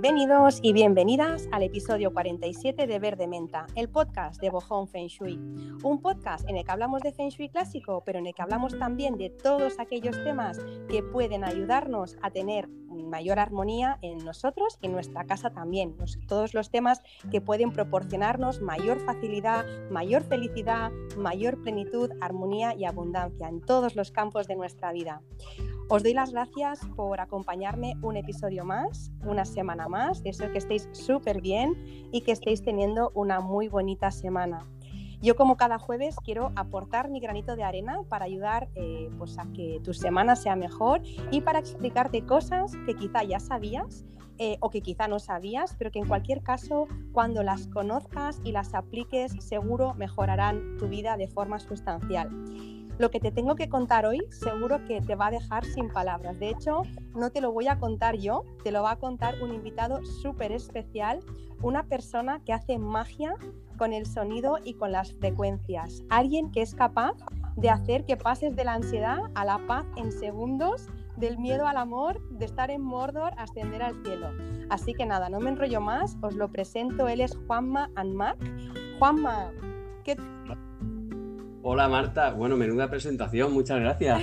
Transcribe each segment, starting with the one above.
Bienvenidos y bienvenidas al episodio 47 de Verde Menta, el podcast de Bojón Feng Shui. Un podcast en el que hablamos de Feng Shui clásico, pero en el que hablamos también de todos aquellos temas que pueden ayudarnos a tener mayor armonía en nosotros y en nuestra casa también. Todos los temas que pueden proporcionarnos mayor facilidad, mayor felicidad, mayor plenitud, armonía y abundancia en todos los campos de nuestra vida. Os doy las gracias por acompañarme un episodio más, una semana más. Deseo que estéis súper bien y que estéis teniendo una muy bonita semana. Yo como cada jueves quiero aportar mi granito de arena para ayudar eh, pues a que tu semana sea mejor y para explicarte cosas que quizá ya sabías eh, o que quizá no sabías, pero que en cualquier caso cuando las conozcas y las apliques seguro mejorarán tu vida de forma sustancial. Lo que te tengo que contar hoy seguro que te va a dejar sin palabras. De hecho, no te lo voy a contar yo, te lo va a contar un invitado súper especial, una persona que hace magia con el sonido y con las frecuencias. Alguien que es capaz de hacer que pases de la ansiedad a la paz en segundos, del miedo al amor, de estar en Mordor ascender al cielo. Así que nada, no me enrollo más, os lo presento, él es Juanma Anmac. Juanma, ¿qué, Hola Marta, bueno, menuda presentación, muchas gracias.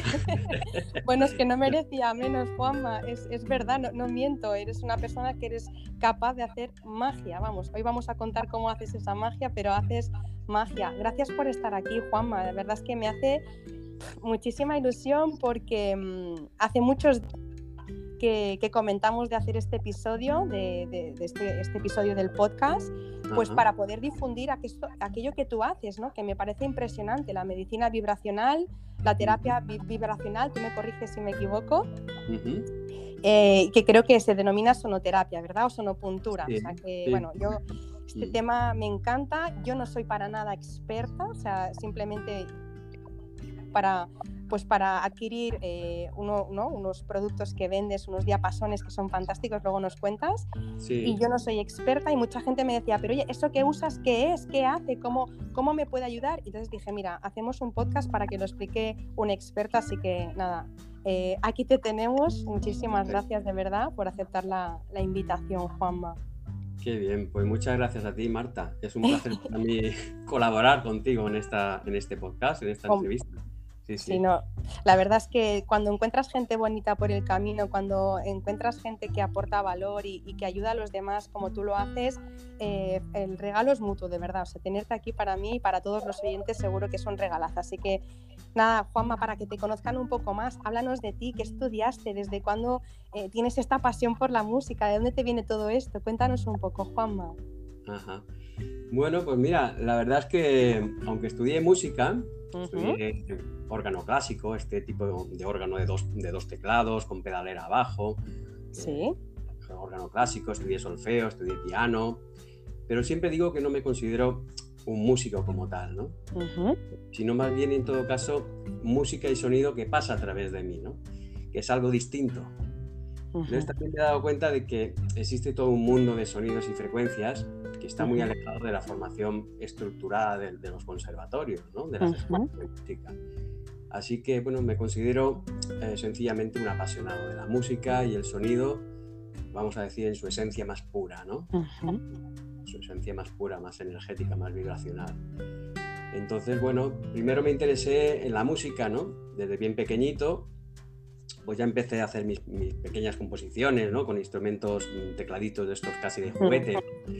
bueno, es que no merecía menos, Juanma, es, verdad, no, miento, eres una persona que eres capaz de hacer magia, vamos, hoy vamos a contar cómo haces esa magia, pero haces magia. Gracias por estar aquí, Juanma, de verdad es que me hace muchísima ilusión porque mm, hace muchos que, comentamos de hacer este episodio, de, este, este, episodio del podcast, pues para poder difundir aquello, que tú haces, ¿no? que me parece impresionante, la medicina vibracional, la terapia vibracional, tú me corriges si me equivoco, eh, que creo que se denomina sonoterapia, ¿verdad? O sonopuntura. o sea que, bueno, yo, este tema me encanta, yo no soy para nada experta, o sea, simplemente para pues para adquirir eh, unos productos que vendes, unos diapasones que son fantásticos, luego nos cuentas. Y yo no soy experta y mucha gente me decía, pero oye, ¿eso que usas qué es? ¿Qué hace? ¿Cómo, cómo me puede ayudar? Y entonces dije, mira, hacemos un podcast para que lo explique una experta, así que nada, eh, aquí te tenemos. Muchísimas gracias de verdad por aceptar la, la invitación, Juanma. Qué bien, pues muchas gracias a ti, Marta. Es un placer para mí colaborar contigo en, esta, en este podcast, en esta entrevista. Sí, no. La verdad es que cuando encuentras gente bonita por el camino, cuando encuentras gente que aporta valor y, que ayuda a los demás como tú lo haces, eh, el regalo es mutuo, de verdad. O sea, tenerte aquí para mí y para todos los oyentes seguro que son regalazas. Así que nada, Juanma, para que te conozcan un poco más, háblanos de ti, qué estudiaste, desde cuándo eh, tienes esta pasión por la música, de dónde te viene todo esto. Cuéntanos un poco, Juanma. Ajá. Bueno, pues mira, la verdad es que aunque estudié música, órgano clásico, este tipo de órgano de dos, de dos teclados con pedalera abajo. Sí. Eh, órgano clásico, estudié solfeo, estudié piano, pero siempre digo que no me considero un músico como tal, ¿no? Sino más bien, en todo caso, música y sonido que pasa a través de mí, ¿no? Que es algo distinto. Entonces también me he dado cuenta de que existe todo un mundo de sonidos y frecuencias que está muy alejado de la formación estructurada de, los conservatorios, ¿no? de las escuelas de música. Así que, bueno, me considero eh, sencillamente un apasionado de la música y el sonido, vamos a decir, en su esencia más pura, ¿no? Su esencia más pura, más energética, más vibracional. Entonces, bueno, primero me interesé en la música, ¿no? Desde bien pequeñito, pues ya empecé a hacer mis, pequeñas composiciones, ¿no? Con instrumentos, mm, tecladitos de estos casi de juguete.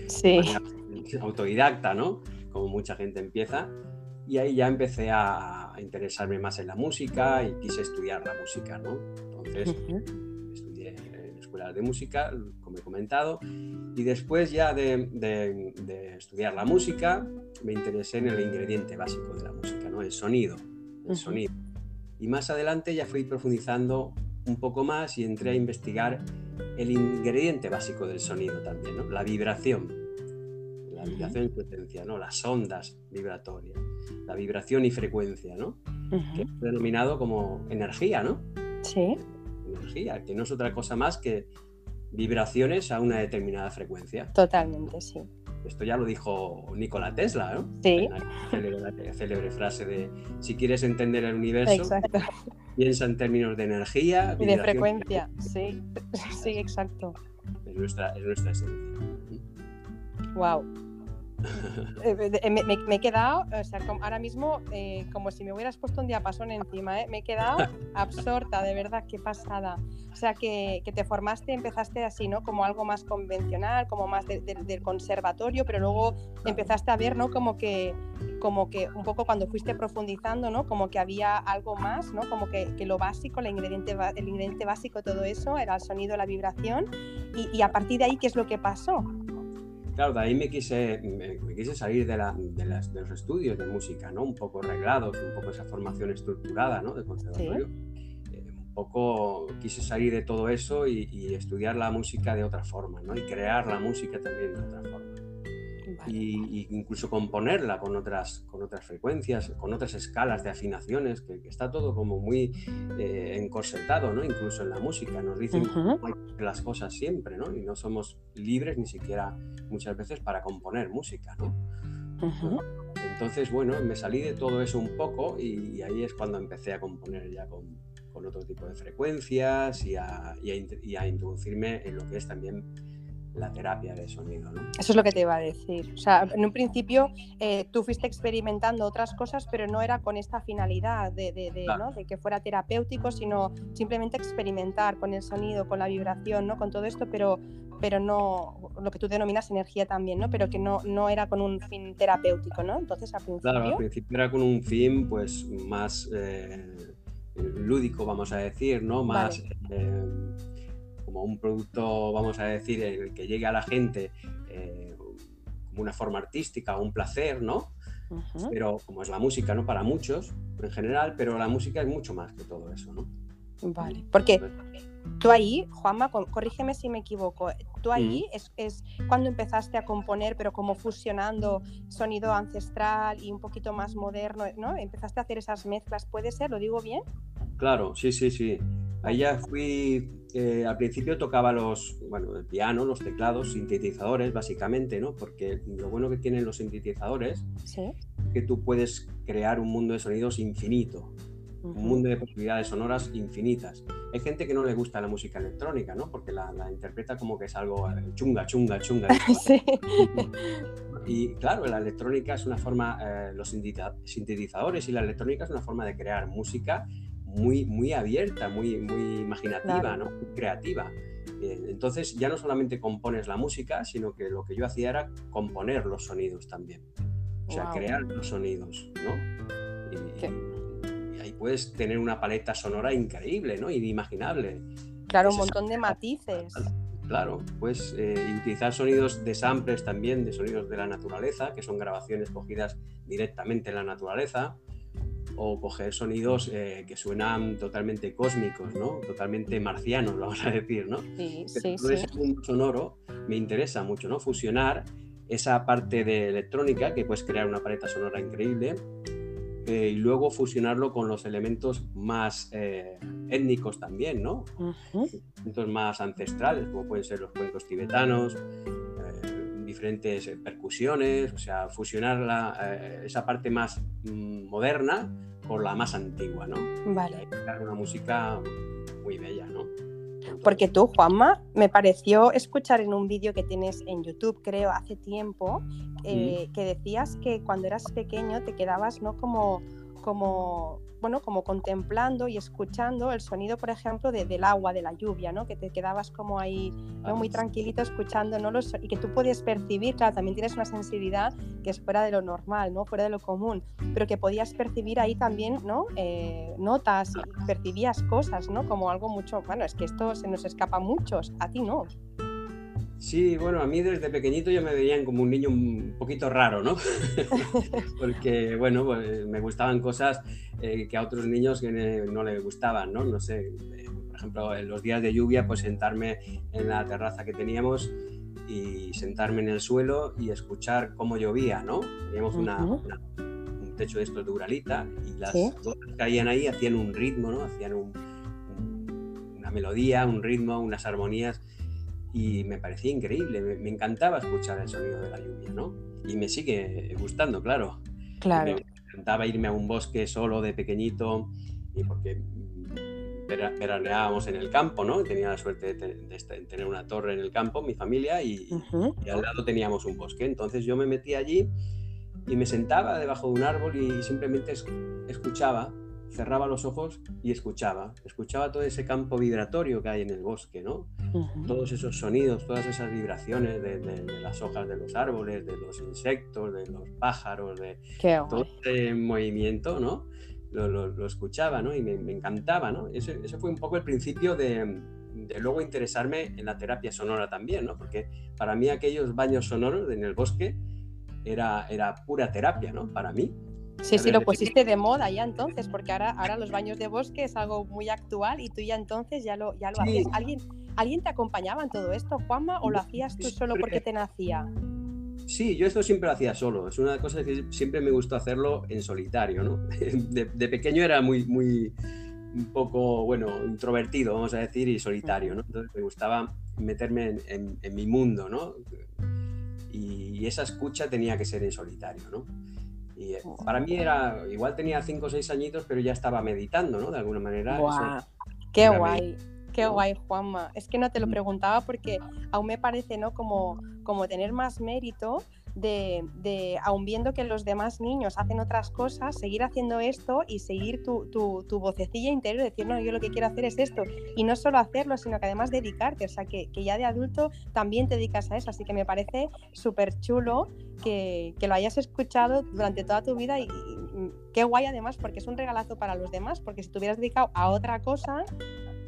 Sí. Autodidacta, ¿no? Como mucha gente empieza. Y ahí ya empecé a, interesarme más en la música y quise estudiar la música, ¿no? Entonces estudié en escuelas de música, como he comentado, y después ya de, de, estudiar la música me interesé en el ingrediente básico de la música, ¿no? El sonido, el sonido y más adelante ya fui profundizando un poco más y entré a investigar el ingrediente básico del sonido también, ¿no? la vibración. La vibración y potencia, ¿no? las ondas vibratorias, la vibración y frecuencia, ¿no? que es denominado como energía, ¿no? Sí. Energía, que no es otra cosa más que vibraciones a una determinada frecuencia. Totalmente, sí. Esto ya lo dijo Nikola Tesla, ¿no? Sí. La célebre, frase de si quieres entender el universo, piensa en términos de energía y de frecuencia. Sí, sí, exacto. es nuestra, es nuestra esencia. Wow. Eh, me, me, he quedado, o sea, ahora mismo, eh, como si me hubieras puesto un diapasón encima, ¿eh? me he quedado absorta, de verdad, qué pasada. O sea, que, que, te formaste, empezaste así, ¿no? Como algo más convencional, como más del conservatorio, pero luego empezaste a ver, ¿no? Como que, como que un poco cuando fuiste profundizando, ¿no? Como que había algo más, ¿no? Como que, que lo básico, el ingrediente, el ingrediente básico, todo eso, era el sonido, la vibración. Y, y a partir de ahí, ¿qué es lo que pasó? Claro, de ahí me quise, me, quise salir de, la, de, las, de, los estudios de música, ¿no? Un poco reglados, un poco esa formación estructurada, ¿no? De conservatorio. Eh, un poco quise salir de todo eso y, y, estudiar la música de otra forma, ¿no? Y crear la música también de otra forma y, incluso componerla con otras, con otras frecuencias, con otras escalas de afinaciones, que, está todo como muy eh, encorsetado, ¿no? incluso en la música. Nos dicen las cosas siempre, ¿no? y no somos libres ni siquiera muchas veces para componer música. ¿no? Entonces, bueno, me salí de todo eso un poco y, ahí es cuando empecé a componer ya con, con otro tipo de frecuencias y a, y, a, y a introducirme en lo que es también la terapia de sonido. ¿no? Eso es lo que te iba a decir. O sea, en un principio eh, tú fuiste experimentando otras cosas, pero no era con esta finalidad de, de, ¿no? de, que fuera terapéutico, sino simplemente experimentar con el sonido, con la vibración, ¿no? con todo esto, pero, pero no lo que tú denominas energía también, ¿no? pero que no, no era con un fin terapéutico. ¿no? Entonces, al principio... Claro, al principio era con un fin pues más eh, lúdico, vamos a decir, ¿no? más... Eh, como un producto, vamos a decir, el que llegue a la gente eh, como una forma artística, un placer, ¿no? Pero como es la música, ¿no? Para muchos, en general, pero la música es mucho más que todo eso, ¿no? Vale, porque tú ahí, Juanma, corrígeme si me equivoco, tú ahí es, es, cuando empezaste a componer, pero como fusionando sonido ancestral y un poquito más moderno, ¿no? Empezaste a hacer esas mezclas, ¿puede ser? ¿Lo digo bien? Claro, sí, sí, sí. Ahí ya fui, eh, al principio tocaba los, bueno, el piano, los teclados, sintetizadores, básicamente, ¿no? Porque lo bueno que tienen los sintetizadores ¿Sí? es que tú puedes crear un mundo de sonidos infinito, un mundo de posibilidades sonoras infinitas. Hay gente que no le gusta la música electrónica, ¿no? Porque la, interpreta como que es algo chunga, chunga, chunga. sí. Y claro, la electrónica es una forma, eh, los sintetizadores y la electrónica es una forma de crear música muy, muy abierta, muy, muy imaginativa, ¿no? muy creativa. Eh, entonces ya no solamente compones la música, sino que lo que yo hacía era componer los sonidos también. O sea, crear los sonidos, ¿no? Y, ahí puedes tener una paleta sonora increíble, ¿no? Inimaginable. Claro, un montón de matices. Claro, pues utilizar sonidos de samples también, de sonidos de la naturaleza, que son grabaciones cogidas directamente en la naturaleza o coger sonidos eh, que suenan totalmente cósmicos, ¿no? Totalmente marcianos, vamos a decir, ¿no? Sí, sí, todo ese mundo sonoro me interesa mucho, ¿no? Fusionar esa parte de electrónica, que puedes crear una paleta sonora increíble, eh, y luego fusionarlo con los elementos más eh, étnicos también, ¿no? Elementos más ancestrales, como pueden ser los cuencos tibetanos, diferentes percusiones, o sea, fusionar la, esa parte más mm, moderna por la más antigua, ¿no? Vale. Una música muy bella, ¿no? Porque tú, Juanma, me pareció escuchar en un vídeo que tienes en YouTube, creo, hace tiempo, eh, que decías que cuando eras pequeño te quedabas, ¿no? Como, como bueno, como contemplando y escuchando el sonido, por ejemplo, del agua, de la lluvia, ¿no? Que te quedabas como ahí, ¿no? Muy tranquilito escuchando, ¿no? Los, y que tú puedes percibir, claro, también tienes una sensibilidad que es fuera de lo normal, ¿no? Fuera de lo común, pero que podías percibir ahí también, ¿no? Eh, notas y percibías cosas, ¿no? Como algo mucho, bueno, es que esto se nos escapa a muchos, a ti no. Sí, bueno, a mí desde pequeñito ya me veían como un niño un poquito raro, ¿no? Porque, bueno, pues, me gustaban cosas eh, que a otros niños no les gustaban, ¿no? No sé, eh, por ejemplo, en los días de lluvia, pues sentarme en la terraza que teníamos y sentarme en el suelo y escuchar cómo llovía, ¿no? Teníamos una, un techo de estos de Uralita y las gotas que caían ahí hacían un ritmo, ¿no? Hacían una melodía, un ritmo, unas armonías y me parecía increíble, me, encantaba escuchar el sonido de la lluvia, ¿no? Y me sigue gustando, claro. Claro. Me encantaba irme a un bosque solo de pequeñito, y porque veraneábamos en el campo, ¿no? Tenía la suerte de, tener una torre en el campo, mi familia, y, al lado teníamos un bosque. Entonces yo me metí allí y me sentaba debajo de un árbol y simplemente escuchaba, cerraba los ojos y escuchaba. Escuchaba todo ese campo vibratorio que hay en el bosque, ¿no? Todos esos sonidos, todas esas vibraciones de, las hojas de los árboles, de los insectos, de los pájaros, de todo ese movimiento, ¿no? Lo, escuchaba, ¿no? Y me, encantaba, ¿no? Ese, fue un poco el principio de, luego interesarme en la terapia sonora también, ¿no? Porque para mí aquellos baños sonoros en el bosque era, era pura terapia, ¿no? Para mí. Sí, sí, lo pusiste de moda ya entonces, porque ahora, ahora los baños de bosque es algo muy actual y tú ya entonces ya lo, ya lo hacías. ¿Alguien, ¿Alguien te acompañaba en todo esto, Juanma, o lo hacías tú solo porque te nacía? Sí, yo esto siempre lo hacía solo. Es una cosa que siempre me gustó hacerlo en solitario, ¿no? De, pequeño era muy, muy, un poco, bueno, introvertido, vamos a decir, y solitario, ¿no? Entonces me gustaba meterme en, en mi mundo, ¿no? y esa escucha tenía que ser en solitario, ¿no? Y para mí era, igual tenía 5 o 6 añitos, pero ya estaba meditando, ¿no? De alguna manera. ¡Qué guay! Qué guay, Juanma. Es que no te lo mm. preguntaba porque aún me parece, ¿no? Como, como tener más mérito de, de, aun viendo que los demás niños hacen otras cosas, seguir haciendo esto y seguir tu, tu, tu, vocecilla interior, decir, no, yo lo que quiero hacer es esto. Y no solo hacerlo, sino que además dedicarte, o sea, que, que ya de adulto también te dedicas a eso. Así que me parece súper chulo que, que, lo hayas escuchado durante toda tu vida y, y qué guay además, porque es un regalazo para los demás, porque si te hubieras dedicado a otra cosa,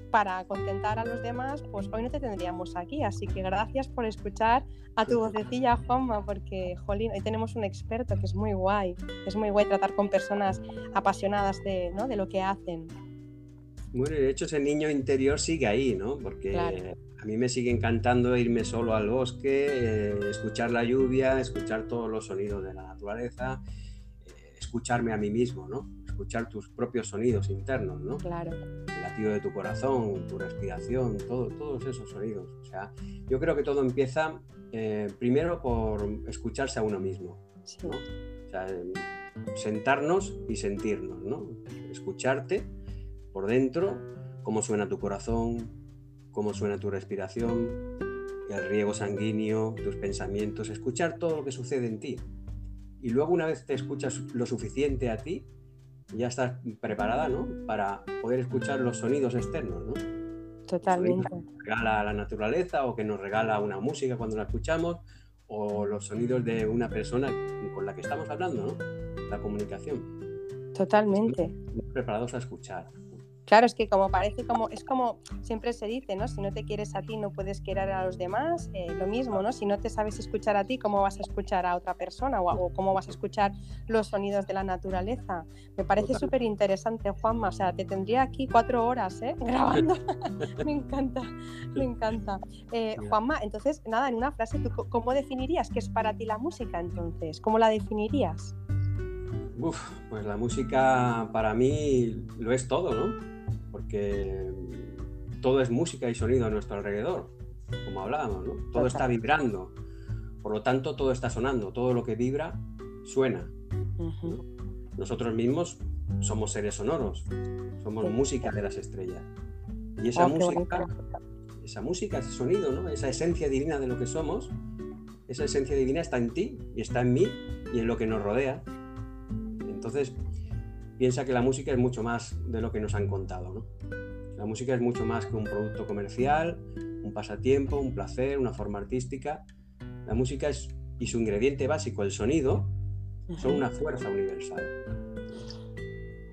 para contentar a los demás, pues hoy no te tendríamos aquí. Así que gracias por escuchar a tu vocecilla, Juanma, porque, jolín, hoy tenemos un experto que es muy guay. Es muy guay tratar con personas apasionadas de, ¿no? de lo que hacen. Bueno, de hecho ese niño interior sigue ahí, ¿no? Porque a mí me sigue encantando irme solo al bosque, eh, escuchar la lluvia, escuchar todos los sonidos de la naturaleza, eh, escucharme a mí mismo, ¿no? Escuchar tus propios sonidos internos, ¿no? Claro. El latido de tu corazón, tu respiración, todo, todos esos sonidos. O sea, yo creo que todo empieza eh, primero por escucharse a uno mismo. ¿no? O sea, sentarnos y sentirnos, ¿no? Escucharte por dentro, cómo suena tu corazón, cómo suena tu respiración, el riego sanguíneo, tus pensamientos, escuchar todo lo que sucede en ti. Y luego una vez te escuchas lo suficiente a ti, ya estás preparada, ¿no? Para poder escuchar los sonidos externos, ¿no? Totalmente. Que nos regala la naturaleza o que nos regala una música cuando la escuchamos o los sonidos de una persona con la que estamos hablando, ¿no? La comunicación. Totalmente. preparados a escuchar. Claro, es que como parece como, es como siempre se dice, ¿no? Si no te quieres a ti, no puedes querer a los demás. Eh, lo mismo, ¿no? Si no te sabes escuchar a ti, ¿cómo vas a escuchar a otra persona? O, cómo vas a escuchar los sonidos de la naturaleza. Me parece súper interesante, Juanma. O sea, te tendría aquí cuatro horas, ¿eh? Grabando. me encanta, me encanta. Eh, Juanma, entonces, nada, en una frase, cómo definirías qué es para ti la música entonces? ¿Cómo la definirías? Uf, pues la música para mí lo es todo, ¿no? Porque todo es música y sonido a nuestro alrededor, como hablábamos, ¿no? Todo está vibrando, por lo tanto todo está sonando, todo lo que vibra suena. Nosotros mismos somos seres sonoros, somos música de las estrellas. Y esa oh, música, esa música, ese sonido, ¿no? esa esencia divina de lo que somos, esa esencia divina está en ti y está en mí y en lo que nos rodea. Entonces, piensa que la música es mucho más de lo que nos han contado. ¿no? La música es mucho más que un producto comercial, un pasatiempo, un placer, una forma artística. La música es, y su ingrediente básico, el sonido, son una fuerza universal.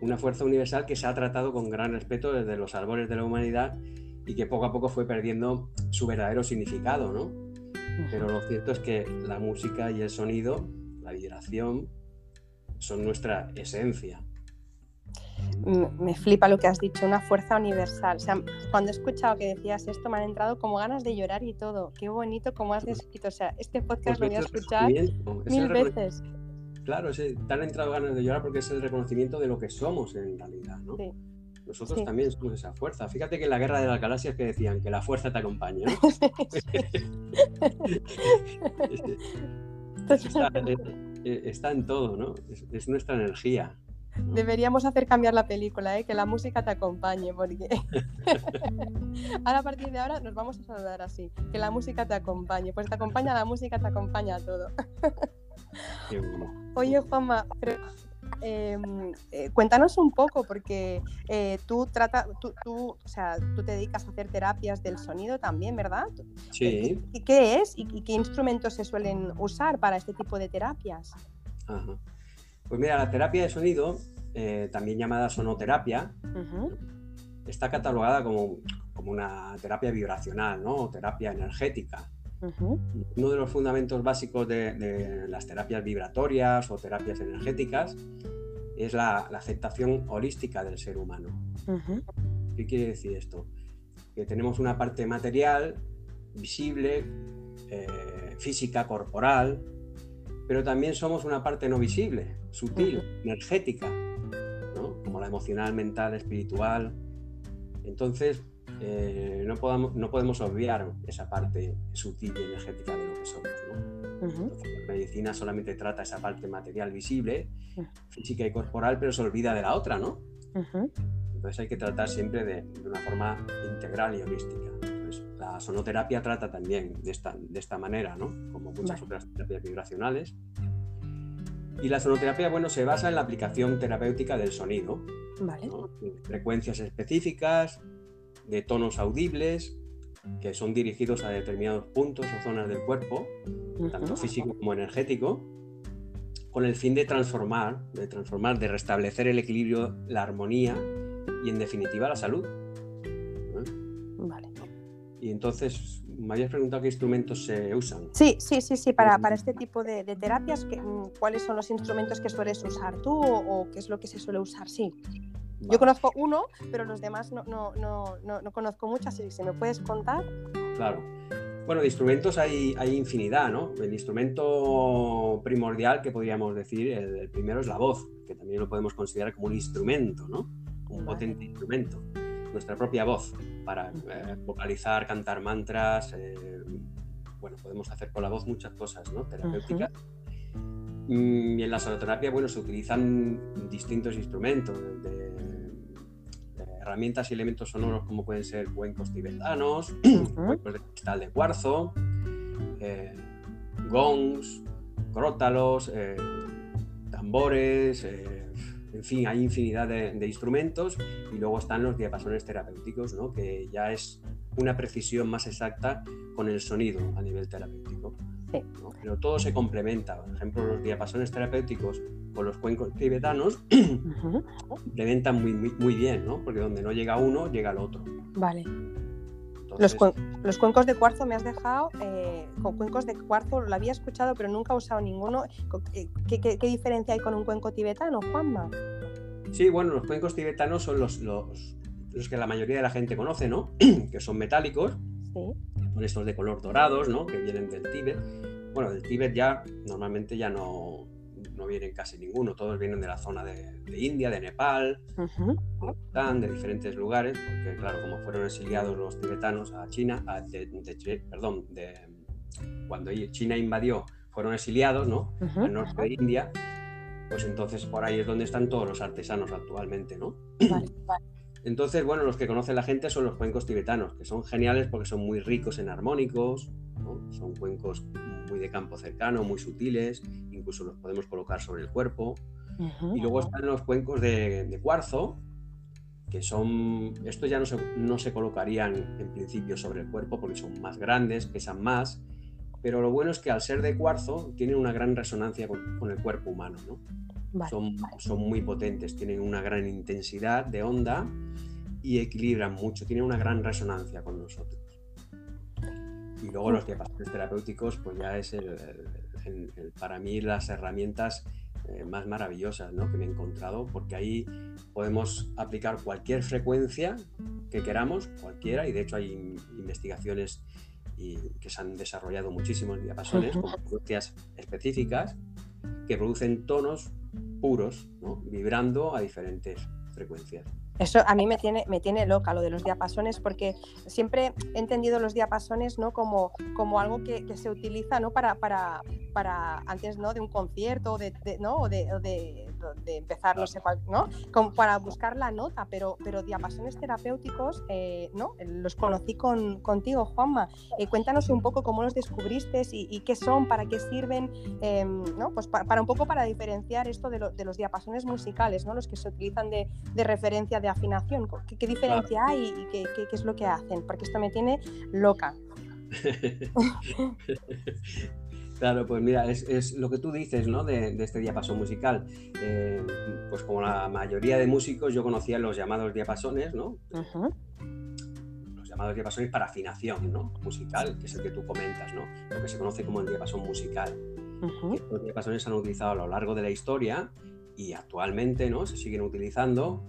Una fuerza universal que se ha tratado con gran respeto desde los albores de la humanidad y que poco a poco fue perdiendo su verdadero significado, ¿no? Pero lo cierto es que la música y el sonido, la vibración, son nuestra esencia me flipa lo que has dicho, una fuerza universal. O sea, cuando he escuchado que decías esto, me han entrado como ganas de llorar y todo. Qué bonito como has descrito. O sea, este podcast lo voy a escuchar mil veces. Claro, te han entrado ganas de llorar porque es el reconocimiento de lo que somos en realidad, ¿no? Nosotros también somos esa fuerza. Fíjate que en la guerra de las galaxias que decían que la fuerza te acompaña. ¿no? está, está, en todo, ¿no? es nuestra energía. Deberíamos hacer cambiar la película, ¿eh? que la música te acompañe, porque ahora a partir de ahora nos vamos a saludar así, que la música te acompañe, pues te acompaña la música, te acompaña todo. Oye, Juanma, em, eh, cuéntanos un poco, porque eh, tú, trata, tú, tú, o sea, tú te dedicas a hacer terapias del sonido también, ¿verdad? Sí. ¿Y qué es y, qué instrumentos se suelen usar para este tipo de terapias? Pues mira, la terapia de sonido, eh, también llamada sonoterapia, está catalogada como, como, una terapia vibracional, ¿no? O terapia energética. Uno de los fundamentos básicos de, las terapias vibratorias o terapias energéticas es la, aceptación holística del ser humano. ¿Qué quiere decir esto? Que tenemos una parte material, visible, eh, física, corporal, pero también somos una parte no visible, sutil, energética, como la emocional, mental, espiritual. Entonces, eh, no, podamos, no podemos obviar esa parte sutil y energética de lo que somos. la medicina solamente trata esa parte material visible, física y corporal, pero se olvida de la otra, ¿no? Entonces hay que tratar siempre de, una forma integral y holística. Entonces, la sonoterapia trata también de esta, de esta manera, ¿no? Como muchas otras terapias vibracionales. Y la sonoterapia, bueno, se basa en la aplicación terapéutica del sonido. Vale. Frecuencias específicas, de tonos audibles que son dirigidos a determinados puntos o zonas del cuerpo, tanto físico como energético, con el fin de transformar, de transformar, de restablecer el equilibrio, la armonía y en definitiva la salud. Vale. Y entonces, me habías preguntado qué instrumentos se usan. Sí, sí, sí, sí, para, para este tipo de, terapias, ¿cuáles son los instrumentos que sueles usar tú o, o, qué es lo que se suele usar? Sí. Yo conozco uno, pero los demás no, no, no, no, conozco mucho, así que si me puedes contar. Claro. Bueno, de instrumentos hay, hay infinidad, ¿no? El instrumento primordial que podríamos decir, el, primero es la voz, que también lo podemos considerar como un instrumento, ¿no? Un potente instrumento. Nuestra propia voz para eh, vocalizar, cantar mantras. Eh, bueno, podemos hacer con la voz muchas cosas, ¿no? Terapéuticas. Mm, y en la sonoterapia, bueno, se utilizan distintos instrumentos, de, herramientas y elementos sonoros como pueden ser cuencos tibetanos, cuencos de cristal de cuarzo, eh, gongs, crótalos, eh, tambores, en fin, hay infinidad de, instrumentos y luego están los diapasones terapéuticos, ¿no? que ya es una precisión más exacta con el sonido a nivel terapéutico. Pero todo se complementa. Por ejemplo, los diapasones terapéuticos con los cuencos tibetanos complementan muy, muy, bien, ¿no? Porque donde no llega uno, llega el otro. Vale. Los, cuencos de cuarzo me has dejado, eh, con cuencos de cuarzo lo había escuchado, pero nunca he usado ninguno. Eh, ¿Qué, diferencia hay con un cuenco tibetano, Juanma? Sí, bueno, los cuencos tibetanos son los, los, los que la mayoría de la gente conoce, ¿no? que son metálicos. Sí son estos de color dorados, ¿no? Que vienen del Tíbet. Bueno, del Tíbet ya normalmente ya no, no vienen casi ninguno, todos vienen de la zona de, India, de Nepal, de diferentes lugares, porque claro, como fueron exiliados los tibetanos a China, de, perdón, de, cuando China invadió, fueron exiliados, ¿no? Al norte de India, pues entonces por ahí es donde están todos los artesanos actualmente, ¿no? Vale, vale. Entonces, bueno, los que conoce la gente son los cuencos tibetanos, que son geniales porque son muy ricos en armónicos, son cuencos muy de campo cercano, muy sutiles, incluso los podemos colocar sobre el cuerpo. Y luego están los cuencos de, cuarzo, que son, estos ya no se, no se colocarían en principio sobre el cuerpo porque son más grandes, pesan más, pero lo bueno es que al ser de cuarzo tienen una gran resonancia con, el cuerpo humano, ¿no? son, son muy potentes, tienen una gran intensidad de onda y equilibran mucho, tienen una gran resonancia con nosotros. Y luego los diapasones terapéuticos, pues ya es el, para mí las herramientas eh, más maravillosas ¿no? que me he encontrado, porque ahí podemos aplicar cualquier frecuencia que queramos, cualquiera, y de hecho hay investigaciones y, que se han desarrollado muchísimos diapasones con frecuencias específicas que producen tonos puros, vibrando a diferentes frecuencias. Eso a mí me tiene, me tiene loca lo de los diapasones, porque siempre he entendido los diapasones ¿no? como, como algo que, se utiliza ¿no? para, para, para antes ¿no? de un concierto de, ¿no? o de, empezar, no sé cuál, ¿no? Como para buscar la nota, pero, pero diapasones terapéuticos, eh, ¿no? Los conocí con, contigo, Juanma. Eh, cuéntanos un poco cómo los descubriste y, qué son, para qué sirven, em, ¿no? Pues para, un poco para diferenciar esto de, los diapasones musicales, ¿no? Los que se utilizan de, referencia de afinación. ¿Qué, diferencia hay y qué, qué es lo que hacen? Porque esto me tiene loca. Claro, pues mira, es, lo que tú dices, ¿no? De, este diapasón musical. Eh, pues como la mayoría de músicos, yo conocía los llamados diapasones, ¿no? Los llamados diapasones para afinación, ¿no? Musical, que es el que tú comentas, ¿no? Lo que se conoce como el diapasón musical. Los diapasones se han utilizado a lo largo de la historia y actualmente, ¿no? Se siguen utilizando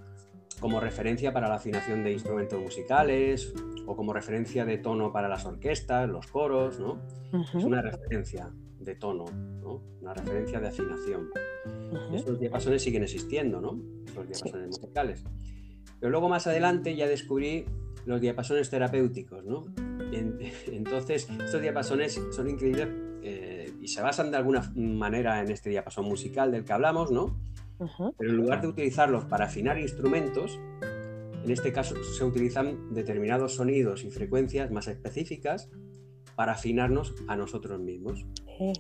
como referencia para la afinación de instrumentos musicales o como referencia de tono para las orquestas, los coros, ¿no? Es una referencia de tono, ¿no? Una referencia de afinación. Estos diapasones siguen existiendo, ¿no? Los diapasones musicales. Pero luego más adelante ya descubrí los diapasones terapéuticos, ¿no? Entonces, estos diapasones son increíbles eh, y se basan de alguna manera en este diapasón musical del que hablamos, ¿no? Pero en lugar de utilizarlos para afinar instrumentos, en este caso se utilizan determinados sonidos y frecuencias más específicas para afinarnos a nosotros mismos. Eh,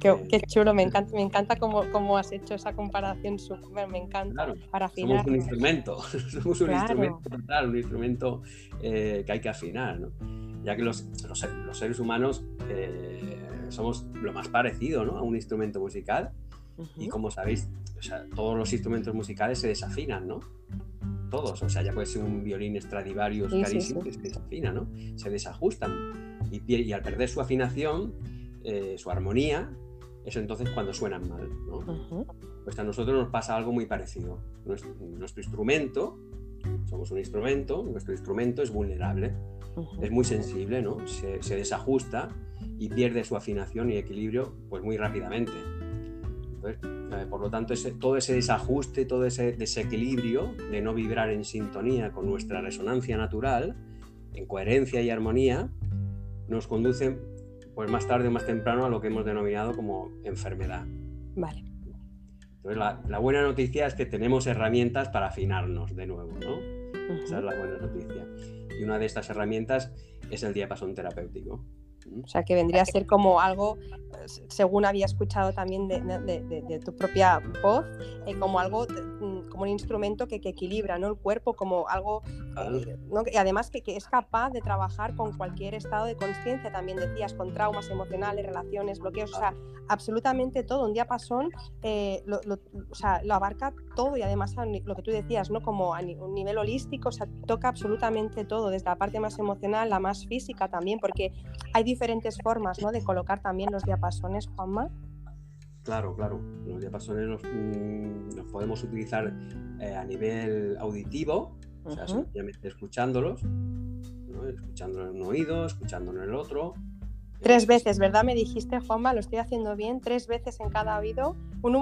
qué, chulo, me encanta, me encanta cómo, cómo has hecho esa comparación, me encanta. para afinar. Somos un instrumento, somos un instrumento total, un instrumento eh, que hay que afinar, ¿no? ya que los, los, seres humanos eh, somos lo más parecido ¿no? a un instrumento musical y como sabéis, todos los instrumentos musicales se desafinan, ¿no? Todos, o sea, ya puede ser un violín Stradivarius carísimo que se desafina, ¿no? Se desajustan y, al perder su afinación, eh, su armonía, es entonces cuando suenan mal, ¿no? Pues a nosotros nos pasa algo muy parecido. Nuestro, instrumento, somos un instrumento, nuestro instrumento es vulnerable, es muy sensible, ¿no? Se, se desajusta y pierde su afinación y equilibrio pues muy rápidamente. Eh, por lo tanto, todo ese desajuste, todo ese desequilibrio de no vibrar en sintonía con nuestra resonancia natural, en coherencia y armonía, nos conduce pues más tarde o más temprano a lo que hemos denominado como enfermedad. Vale. Entonces, la, buena noticia es que tenemos herramientas para afinarnos de nuevo, ¿no? Esa es la buena noticia. Y una de estas herramientas es el diapasón terapéutico. O sea, que vendría a ser como algo, pues, según había escuchado también de, tu propia voz, eh, como algo, mm, como un instrumento que, equilibra ¿no? el cuerpo, como algo, eh, y además que, es capaz de trabajar con cualquier estado de conciencia, también decías, con traumas emocionales, relaciones, bloqueos, o sea, absolutamente todo. Un diapasón eh, lo, o sea, lo abarca todo y además lo que tú decías, ¿no? como a un nivel holístico, o sea, toca absolutamente todo, desde la parte más emocional, la más física también, porque hay diferentes formas ¿no? de colocar también los diapasones, Juanma. Claro, claro. Los diapasones los, podemos utilizar eh, a nivel auditivo, o sea, simplemente escuchándolos, ¿no? escuchándolo en un oído, escuchándolo en el otro, Tres veces, ¿verdad? Me dijiste, Juanma, lo estoy haciendo bien, tres veces en cada oído. Un,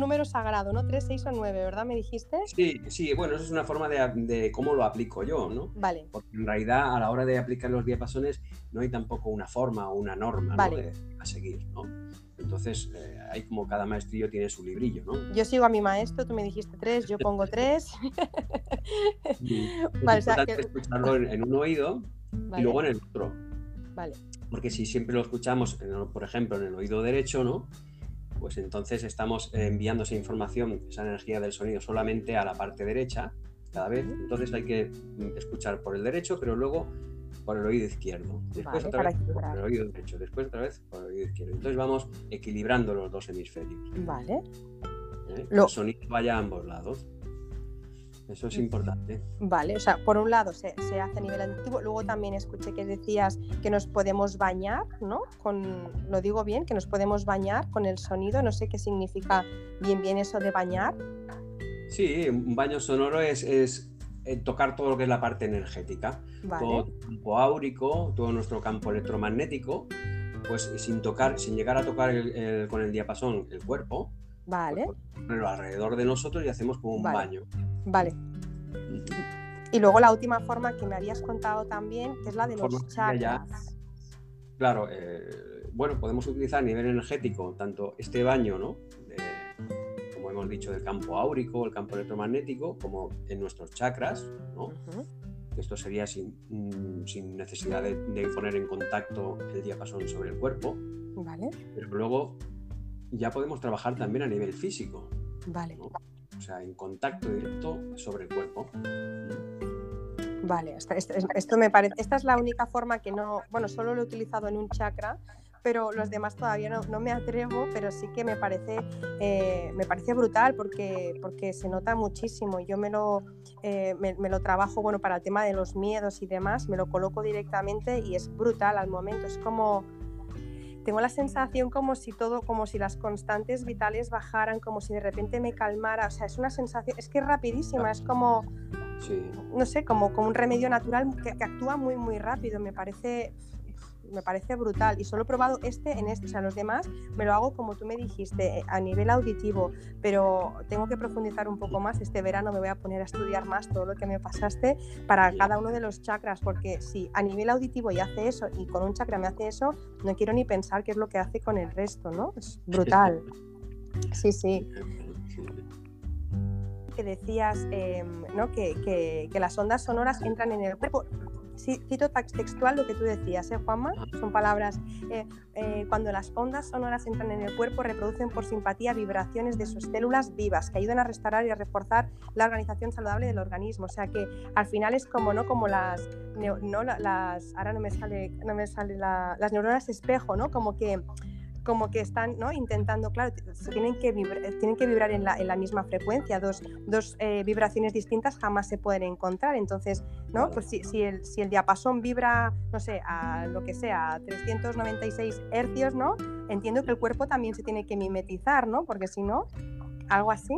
número sagrado, ¿no? Tres, seis o nueve, ¿verdad? Me dijiste. Sí, sí, bueno, eso es una forma de, cómo lo aplico yo, ¿no? Vale. Porque en realidad a la hora de aplicar los diapasones no hay tampoco una forma o una norma a seguir, ¿no? Entonces, eh, hay como cada maestrillo tiene su librillo, ¿no? Yo sigo a mi maestro, tú me dijiste tres, yo pongo tres. vale, es o escucharlo en, un oído y luego en el otro. Vale porque si siempre lo escuchamos, por ejemplo, en el oído derecho, ¿no? Pues entonces estamos enviando esa información, esa energía del sonido solamente a la parte derecha cada vez. Entonces hay que escuchar por el derecho, pero luego por el oído izquierdo. Después otra vez por el oído derecho, después otra vez por el oído izquierdo. Entonces vamos equilibrando los dos hemisferios. Vale. ¿Eh? Que el sonido vaya a ambos lados. Eso es importante. Vale, o sea, por un lado se, hace a nivel auditivo, luego también escuché que decías que nos podemos bañar, ¿no? Con, lo digo bien, que nos podemos bañar con el sonido, no sé qué significa bien bien eso de bañar. Sí, un baño sonoro es, eh, tocar todo lo que es la parte energética, todo el campo áurico, todo nuestro campo electromagnético, pues sin tocar, sin llegar a tocar con el diapasón el cuerpo, Vale. Pues, alrededor de nosotros y hacemos como un baño. Vale. Y luego la última forma que me habías contado también, que es la de los chakras. claro, eh, bueno, podemos utilizar a nivel energético tanto este baño, ¿no? Hemos dicho del campo áurico, el campo electromagnético, como en nuestros chakras, ¿no? Esto sería sin, mm, sin necesidad de, poner en contacto el diapasón sobre el cuerpo. Vale. Pero luego ya podemos trabajar también a nivel físico. Vale. O sea, en contacto directo sobre el cuerpo. Vale, esto, me parece. Esta es la única forma que no. Bueno, solo lo he utilizado en un chakra, pero los demás todavía no, no me atrevo, pero sí que me parece, eh, me parece brutal porque, porque se nota muchísimo. Yo me lo, eh, me, lo trabajo bueno, para el tema de los miedos y demás, me lo coloco directamente y es brutal al momento. Es como, tengo la sensación como si todo, como si las constantes vitales bajaran, como si de repente me calmara. O sea, es una sensación, es que es rapidísima, es como, no sé, como, como un remedio natural que, que, actúa muy, muy rápido. Me parece, me parece brutal. Y solo he probado este en este, o sea, los demás me lo hago como tú me dijiste, a nivel auditivo, pero tengo que profundizar un poco más. Este verano me voy a poner a estudiar más todo lo que me pasaste para cada uno de los chakras, porque si a nivel auditivo ya hace eso y con un chakra me hace eso, no quiero ni pensar qué es lo que hace con el resto, ¿no? Es brutal. Sí, sí que decías em, ¿no? que, que, las ondas sonoras entran en el cuerpo cito textual lo que tú decías, ¿eh, Juanma? Son palabras. Eh, eh, cuando las ondas sonoras entran en el cuerpo, reproducen por simpatía vibraciones de sus células vivas que ayudan a restaurar y a reforzar la organización saludable del organismo. O sea que al final es como, ¿no? Como las. No, las ahora no me sale, no me sale las neuronas espejo, ¿no? Como que como que están ¿no? intentando, claro, tienen que, vibrar, tienen que vibrar en la, en la misma frecuencia, dos, dos eh, vibraciones distintas jamás se pueden encontrar, entonces, ¿no? Pues si, si, el, si el diapasón vibra, no sé, a lo que sea, a 396 hercios, ¿no? Entiendo que el cuerpo también se tiene que mimetizar, ¿no? Porque si no, algo así.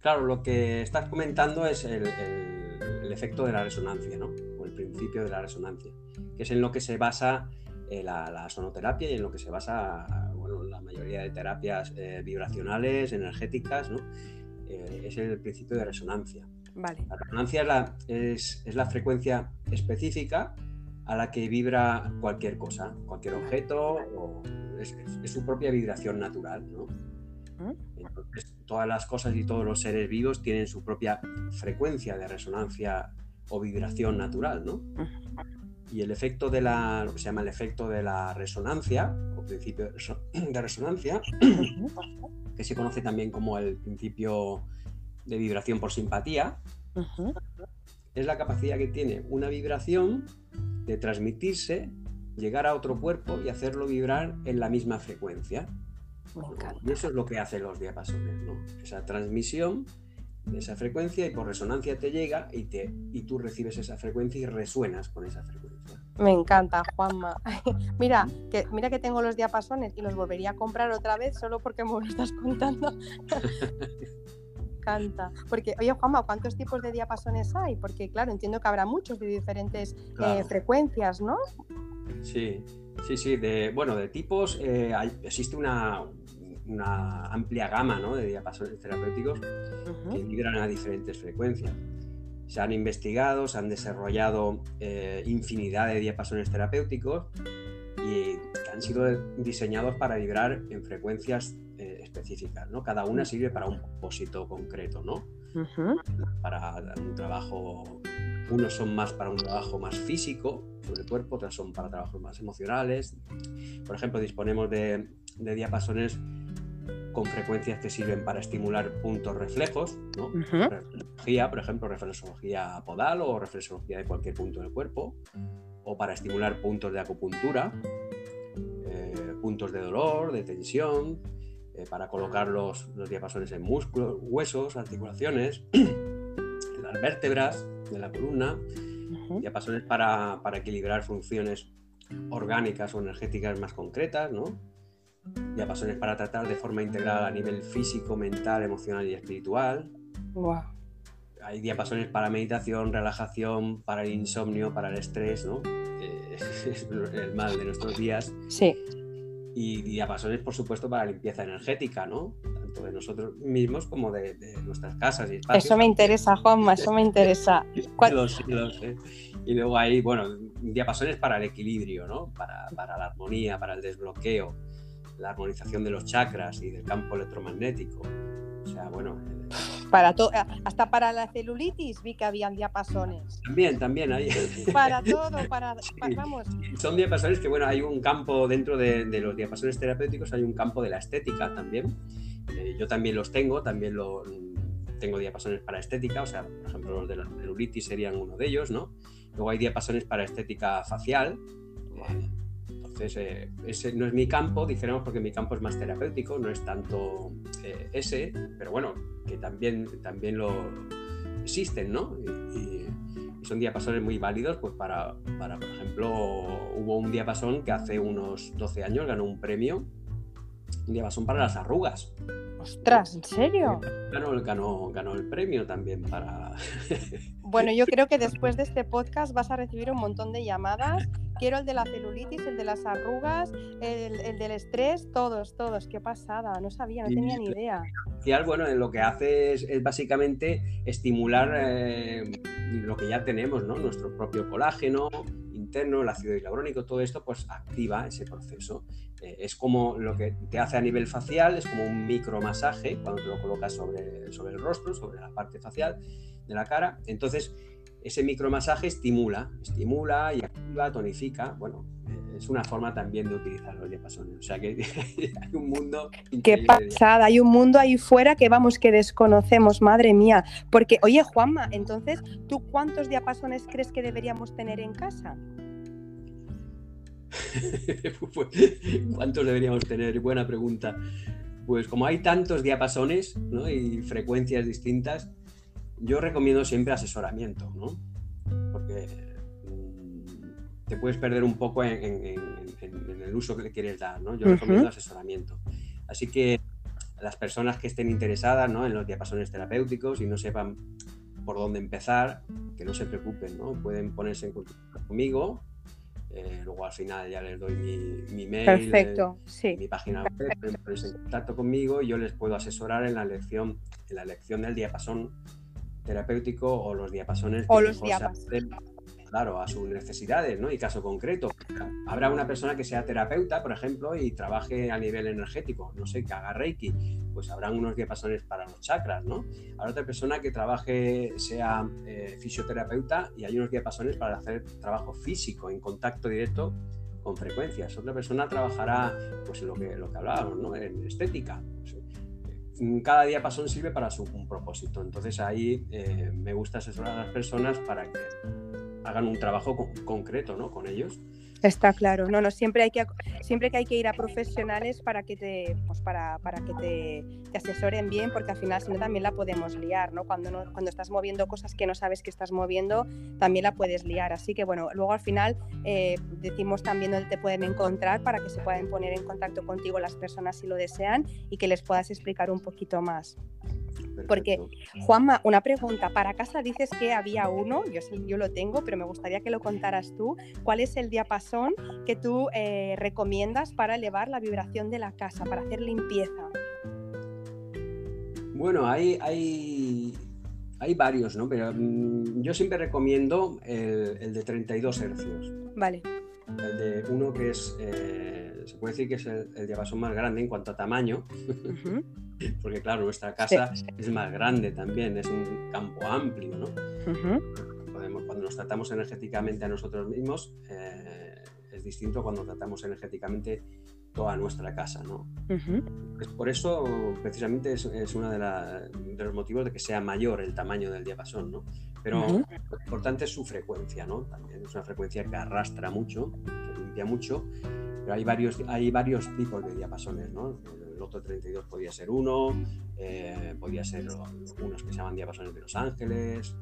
Claro, lo que estás comentando es el, el efecto de la resonancia, ¿no? O el principio de la resonancia, que es en lo que se basa eh, la, sonoterapia y en lo que se basa bueno, la mayoría de terapias eh, vibracionales, energéticas, ¿no? Eh, es el principio de resonancia. Vale. La resonancia es la, es, es la, frecuencia específica a la que vibra cualquier cosa, cualquier objeto, o es, su propia vibración natural. ¿no? Entonces, todas las cosas y todos los seres vivos tienen su propia frecuencia de resonancia o vibración natural, ¿no? Y el efecto de la, lo que se llama el efecto de la resonancia, o principio de resonancia, que se conoce también como el principio de vibración por simpatía, es la capacidad que tiene una vibración de transmitirse, llegar a otro cuerpo y hacerlo vibrar en la misma frecuencia. Y eso es lo que hacen los diapasones, ¿no? Esa transmisión esa frecuencia y por resonancia te llega y, te, y tú recibes esa frecuencia y resuenas con esa frecuencia. Me encanta, Juanma. mira, que, mira que tengo los diapasones y los volvería a comprar otra vez solo porque me lo estás contando. encanta. Porque, oye, Juanma, ¿cuántos tipos de diapasones hay? Porque, claro, entiendo que habrá muchos de diferentes eh, frecuencias, ¿no? Sí, sí, sí. De, bueno, de tipos, eh, existe una, una amplia gama de diapasones terapéuticos que vibran a diferentes frecuencias. Se han investigado, se han desarrollado eh, infinidad de diapasones terapéuticos y que han sido diseñados para vibrar en frecuencias eh, específicas. ¿no? Cada una sirve para un propósito concreto, ¿no? Para un trabajo, unos son más para un trabajo más físico sobre el cuerpo, otros son para trabajos más emocionales. Por ejemplo, disponemos de, de diapasones con frecuencias que sirven para estimular puntos reflejos, ¿no? Reflexología, por ejemplo, reflexología podal o reflexología de cualquier punto del cuerpo, o para estimular puntos de acupuntura, eh, puntos de dolor, de tensión, eh, para colocar los, los, diapasones en músculos, huesos, articulaciones, en las vértebras de la columna, diapasones para, para equilibrar funciones orgánicas o energéticas más concretas, ¿no? Diapasones para tratar de forma integral a nivel físico, mental, emocional y espiritual. Hay diapasones para meditación, relajación, para el insomnio, para el estrés, ¿no? es el mal de nuestros días. Sí. Y diapasones, por supuesto, para limpieza energética, ¿no? Tanto de nosotros mismos como de, nuestras casas y espacios. Eso me interesa, Juanma, eso me interesa. Y luego hay, bueno, diapasones para el equilibrio, ¿no? Para, para la armonía, para el desbloqueo la armonización de los chakras y del campo electromagnético, O sea, bueno. Para todo, hasta para la celulitis vi que habían diapasones. También, también hay. Para todo, para, vamos. Son diapasones que, bueno, hay un campo dentro de, los diapasones terapéuticos, hay un campo de la estética también. Eh, yo también los tengo, también lo, tengo diapasones para estética, o sea, por ejemplo, los de la celulitis serían uno de ellos, ¿no? Luego hay diapasones para estética facial. Eh, entonces, eh, ese no es mi campo, dijéramos, porque mi campo es más terapéutico, no es tanto eh, ese, pero bueno, que también, también lo existen, ¿no? Y, son diapasones muy válidos, pues para, para, por ejemplo, hubo un diapasón que hace unos 12 años ganó un premio, un diapasón para las arrugas. Ostras, ¿en serio? Ganó el premio también para... bueno, yo creo que después de este podcast vas a recibir un montón de llamadas quiero el de la celulitis, el de las arrugas, el, del estrés, todos, todos. Qué pasada, no sabía, no tenía ni idea. Bueno, lo que hace es, básicamente estimular eh, lo que ya tenemos, ¿no? Nuestro propio colágeno interno, el ácido hialurónico, todo esto pues activa ese proceso. Eh, es como lo que te hace a nivel facial, es como un micromasaje cuando te lo colocas sobre, sobre el rostro, sobre la parte facial de la cara. Entonces, ese micromasaje estimula, estimula y activa, tonifica. Bueno, eh, es una forma también de utilizar los diapasones. O sea que hay un mundo. Qué pasada, hay un mundo ahí fuera que vamos, que desconocemos, madre mía. Porque, oye, Juanma, entonces, ¿tú cuántos diapasones crees que deberíamos tener en casa? Pues, ¿Cuántos deberíamos tener? Buena pregunta. Pues como hay tantos diapasones ¿no? y frecuencias distintas, yo recomiendo siempre asesoramiento, ¿no? Porque mm, te puedes perder un poco en, el uso que le quieres dar, ¿no? Yo recomiendo asesoramiento. Así que las personas que estén interesadas ¿no? en los diapasones terapéuticos y no sepan por dónde empezar, que no se preocupen, ¿no? Pueden ponerse en contacto conmigo. Eh, luego al final ya les doy mi, mail, Perfecto, eh, mi página web, ponerse en contacto conmigo y yo les puedo asesorar en la elección, en la elección del diapasón terapéutico o los diapasones o los diapasones. Claro, a sus necesidades, ¿no? Y caso concreto. Habrá una persona que sea terapeuta, por ejemplo, y trabaje a nivel energético, no sé, que haga Reiki, pues habrán unos diapasones para los chakras, ¿no? Habrá otra persona que trabaje, sea eh, fisioterapeuta y hay unos diapasones para hacer trabajo físico, en contacto directo con frecuencias. Otra persona trabajará, pues lo que, lo que hablábamos, ¿no? En estética. Pues, cada diapasón sirve para su, un propósito. Entonces ahí eh, me gusta asesorar a las personas para que hagan un trabajo concreto ¿no? con ellos Está claro, no, no, siempre hay que siempre que hay que ir a profesionales para que te, pues para, para que te, asesoren bien, porque al final si no también la podemos liar, ¿no? Cuando no, cuando estás moviendo cosas que no sabes que estás moviendo, también la puedes liar. Así que bueno, luego al final eh, decimos también dónde te pueden encontrar para que se puedan poner en contacto contigo las personas si lo desean y que les puedas explicar un poquito más. Porque, Juanma, una pregunta. Para casa dices que había uno, yo, yo lo tengo, pero me gustaría que lo contaras tú. ¿Cuál es el diapasón que tú eh, recomiendas para elevar la vibración de la casa, para hacer limpieza? Bueno, hay, hay, hay varios, ¿no? Pero mm, yo siempre recomiendo el, de 32 hercios. Vale. El de uno que es, eh, se puede decir que es el, diapasón más grande en cuanto a tamaño. Porque claro, nuestra casa es más grande también, es un campo amplio, ¿no? Podemos, cuando nos tratamos energéticamente a nosotros mismos, eh, es distinto cuando tratamos energéticamente toda nuestra casa, ¿no? por eso, precisamente, es, es uno de, los motivos de que sea mayor el tamaño del diapasón, ¿no? Pero lo importante es su frecuencia, ¿no? También es una frecuencia que arrastra mucho, que limpia mucho, pero hay varios, hay varios tipos de diapasones, ¿no? El otro 32 podía ser uno, eh, podía ser unos que se llaman diapasones de Los Ángeles,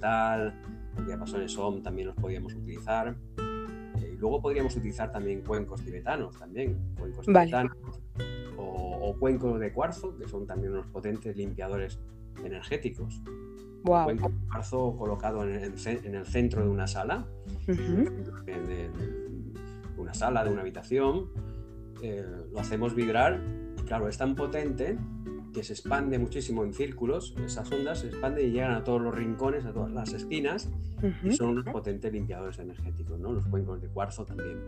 tal, los diapasones OM también los podíamos utilizar. Eh, y luego podríamos utilizar también cuencos tibetanos, también, cuencos tibetanos, o, cuencos de cuarzo, que son también unos potentes limpiadores energéticos. Wow. cuenco de cuarzo colocado en el, centro de una sala, de una sala, de una habitación, eh, lo hacemos vibrar y claro, es tan potente que se expande muchísimo en círculos, esas ondas se expanden y llegan a todos los rincones, a todas las esquinas y son unos potentes limpiadores energéticos, ¿no? Los cuencos de cuarzo también.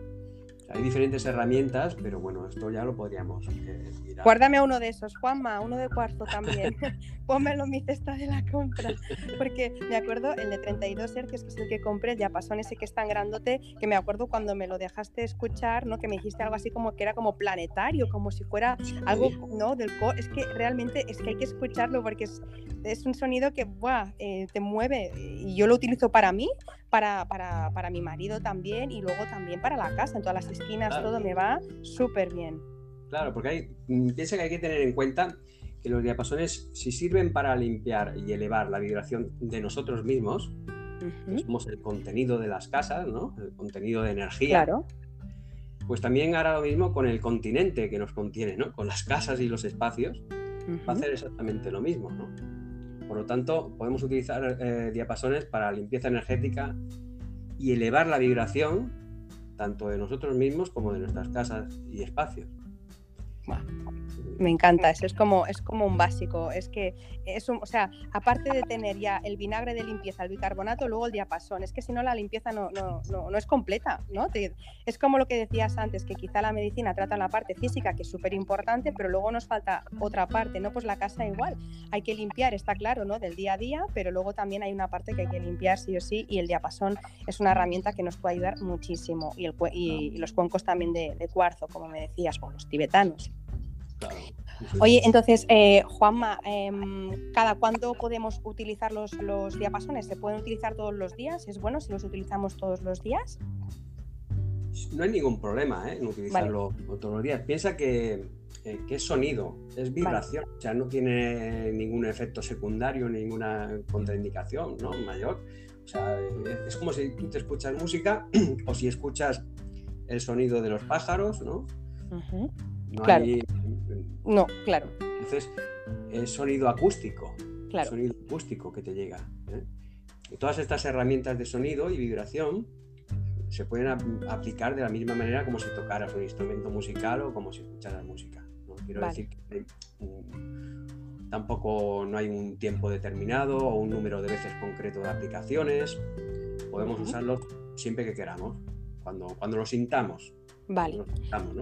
Hay diferentes herramientas, pero bueno, esto ya lo podríamos eh, Guárdame uno de esos, Juanma, uno de cuarzo también. Pónmelo en mi cesta de la compra. Porque me acuerdo el de 32 hercios, que es el que compré, el diapasón ese que es tan grandote, que me acuerdo cuando me lo dejaste escuchar, ¿no? Que me dijiste algo así como que era como planetario, como si fuera algo, ¿no? Del Es que realmente es que hay que escucharlo porque es, es un sonido que, ¡buah! Eh, te mueve. Y yo lo utilizo para mí, para, para, para mi marido también y luego también para la casa, en todas las esquinas, todo me va súper bien. Claro, porque hay, mm, piensa que hay que tener en cuenta que los diapasones, si sirven para limpiar y elevar la vibración de nosotros mismos, que somos el contenido de las casas, ¿no? El contenido de energía. Claro. Pues también hará lo mismo con el continente que nos contiene, ¿no? Con las casas y los espacios. Va a hacer exactamente lo mismo, ¿no? Por lo tanto, podemos utilizar eh, diapasones para limpieza energética y elevar la vibración tanto de nosotros mismos como de nuestras casas y espacios. Me encanta, eso es como, es como un básico. Es que es un, o sea, aparte de tener ya el vinagre de limpieza, el bicarbonato, luego el diapasón. Es que si no la limpieza no, no, no, es completa, ¿no? es como lo que decías antes, que quizá la medicina trata la parte física, que es súper importante, pero luego nos falta otra parte, ¿no? Pues la casa igual. Hay que limpiar, está claro, ¿no? Del día a día, pero luego también hay una parte que hay que limpiar sí o sí, y el diapasón es una herramienta que nos puede ayudar muchísimo. Y, el, y, los cuencos también de, de cuarzo, como me decías, o los tibetanos. Oye, entonces, eh, Juanma, em, ¿cada cuándo podemos utilizar los, los, diapasones? ¿Se pueden utilizar todos los días? ¿Es bueno si los utilizamos todos los días? No hay ningún problema ¿eh? en utilizarlo todos los días. Piensa que, eh, es sonido, es vibración, o sea, no tiene ningún efecto secundario, ninguna contraindicación ¿no? mayor. O sea, es como si tú te escuchas música o si escuchas el sonido de los pájaros, ¿no? No claro. No, claro. Entonces, es sonido acústico. Claro. Sonido acústico que te llega. ¿eh? Y todas estas herramientas de sonido y vibración se pueden aplicar de la misma manera como si tocaras un instrumento musical o como si escucharas música. ¿no? Quiero decir que mm, tampoco no hay un tiempo determinado o un número de veces concreto de aplicaciones. Podemos usarlos siempre que queramos, cuando, cuando lo sintamos. Vale.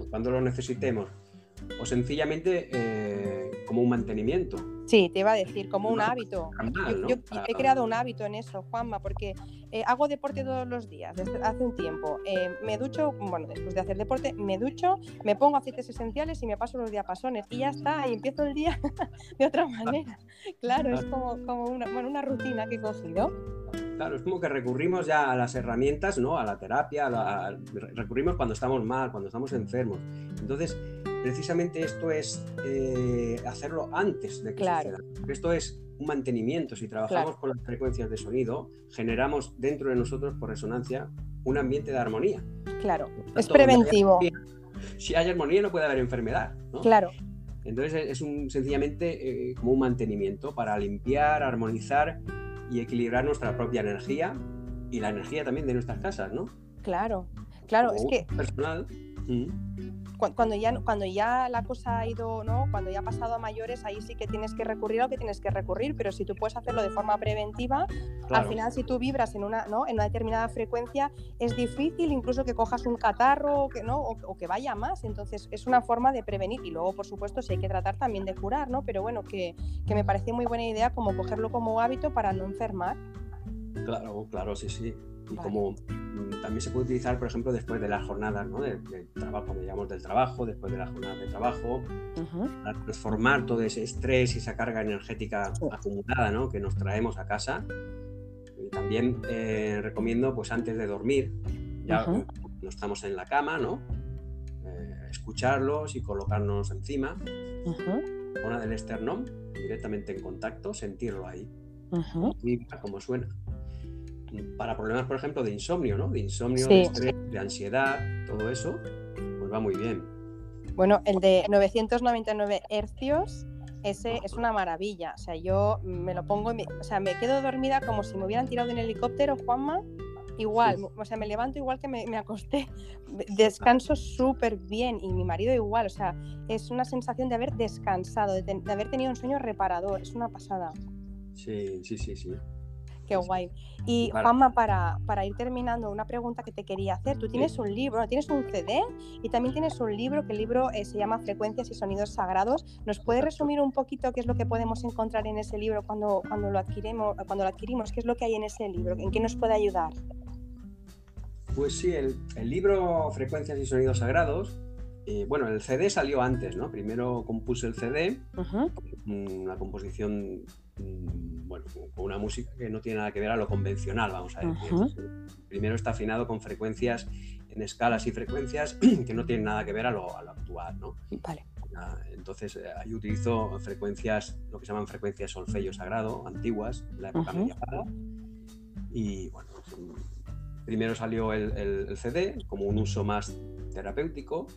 Cuando lo necesitemos o sencillamente eh, como un mantenimiento. Sí, te iba a decir, como un hábito. yo, he creado un hábito en eso, Juanma, porque eh, hago deporte todos los días, desde hace un tiempo. Eh, me ducho, bueno, después de hacer deporte, me ducho, me pongo aceites esenciales y me paso los diapasones y ya está, y empiezo el día de otra manera. Claro, es como, como una, bueno, una rutina que he cogido. Claro, es como que recurrimos ya a las herramientas, ¿no? A la terapia, recurrimos cuando estamos mal, cuando estamos enfermos. Entonces, precisamente esto es eh, hacerlo antes de que suceda. Esto es un mantenimiento. Si trabajamos con las frecuencias de sonido, generamos dentro de nosotros, por resonancia, un ambiente de armonía. Claro, es preventivo. si hay armonía no puede haber enfermedad. Claro. Entonces es un, sencillamente eh, como un mantenimiento para limpiar, armonizar y equilibrar nuestra propia energía y la energía también de nuestras casas, ¿no? Claro, claro, es que... Personal cuando ya, cuando ya la cosa ha ido, ¿no? Cuando ya ha pasado a mayores, ahí sí que tienes que recurrir a lo que tienes que recurrir, pero si tú puedes hacerlo de forma preventiva, al final si tú vibras en una, ¿no? en una determinada frecuencia, es difícil incluso que cojas un catarro o que, ¿no? o, que vaya más. Entonces es una forma de prevenir y luego, por supuesto, si hay que tratar también de curar, ¿no? Pero bueno, que, que me parece muy buena idea como cogerlo como hábito para no enfermar. Claro, claro, sí, sí. Y como mm, también se puede utilizar, por ejemplo, después de las jornadas ¿no? de, trabajo, cuando llegamos del trabajo, después de las jornadas de trabajo, para transformar todo ese estrés y esa carga energética acumulada ¿no? que nos traemos a casa. Y también eh, recomiendo, pues antes de dormir, ya no estamos en la cama, ¿no? Eh, escucharlos y colocarnos encima, una del esternón, directamente en contacto, sentirlo ahí, y como suena para problemas, por ejemplo, de insomnio, ¿no? De insomnio, de estrés, de ansiedad, todo eso, pues va muy bien. Bueno, el de 999 hercios, ese es una maravilla. O sea, yo me lo pongo, me, o sea, me quedo dormida como si me hubieran tirado en helicóptero, Juanma. Igual, o sea, me levanto igual que me, acosté, descanso súper bien y mi marido igual, o sea, es una sensación de haber descansado, de, de haber tenido un sueño reparador, es una pasada. Sí, sí, sí, sí. Qué guay. Y Juanma, para, para, ir terminando, una pregunta que te quería hacer. Tú tienes un libro, tienes un CD y también tienes un libro, que el libro eh, se llama Frecuencias y Sonidos Sagrados. ¿Nos puedes resumir un poquito qué es lo que podemos encontrar en ese libro cuando, cuando, lo, adquirimos, cuando lo adquirimos? ¿Qué es lo que hay en ese libro? ¿En qué nos puede ayudar? Pues sí, el, el libro Frecuencias y Sonidos Sagrados eh, bueno, el CD salió antes, ¿no? Primero compuse el CD, una composición, bueno, con una música que no tiene nada que ver a lo convencional, vamos a decir. Primero está afinado con frecuencias en escalas y frecuencias que no tienen nada que ver a lo, actual, ¿no? Vale. Entonces eh, ahí utilizo frecuencias, lo que se llaman frecuencias solfeyo sagrado, antiguas, de la época medieval. Y bueno, primero salió el, CD como un uso más terapéutico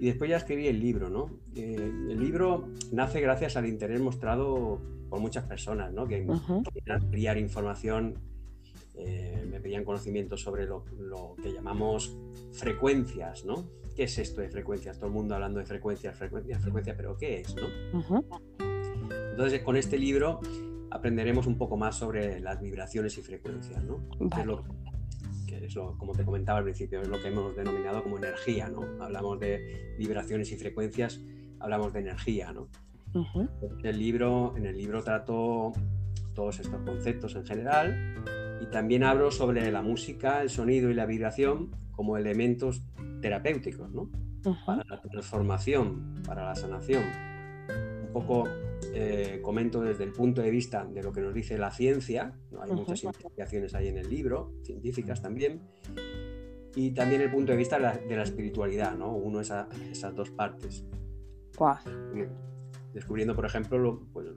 y después ya escribí el libro, ¿no? Eh, el libro nace gracias al interés mostrado por muchas personas, ¿no? Que querían ampliar información, eh, me pedían conocimiento sobre lo, que llamamos frecuencias, ¿no? ¿Qué es esto de frecuencias? Todo el mundo hablando de frecuencias, frecuencias, frecuencias, pero ¿qué es, no? Entonces, con este libro aprenderemos un poco más sobre las vibraciones y frecuencias, ¿no? es como te comentaba al principio, es lo que hemos denominado como energía, ¿no? Hablamos de vibraciones y frecuencias, hablamos de energía, ¿no? El libro, en el libro trato todos estos conceptos en general y también hablo sobre la música, el sonido y la vibración como elementos terapéuticos, ¿no? Para la transformación, para la sanación. Un poco eh, comento desde el punto de vista de lo que nos dice la ciencia, ¿no? hay muchas investigaciones ahí en el libro, científicas también, y también el punto de vista de la, espiritualidad, ¿no? uno esa, esas dos partes. Descubriendo, por ejemplo, pues,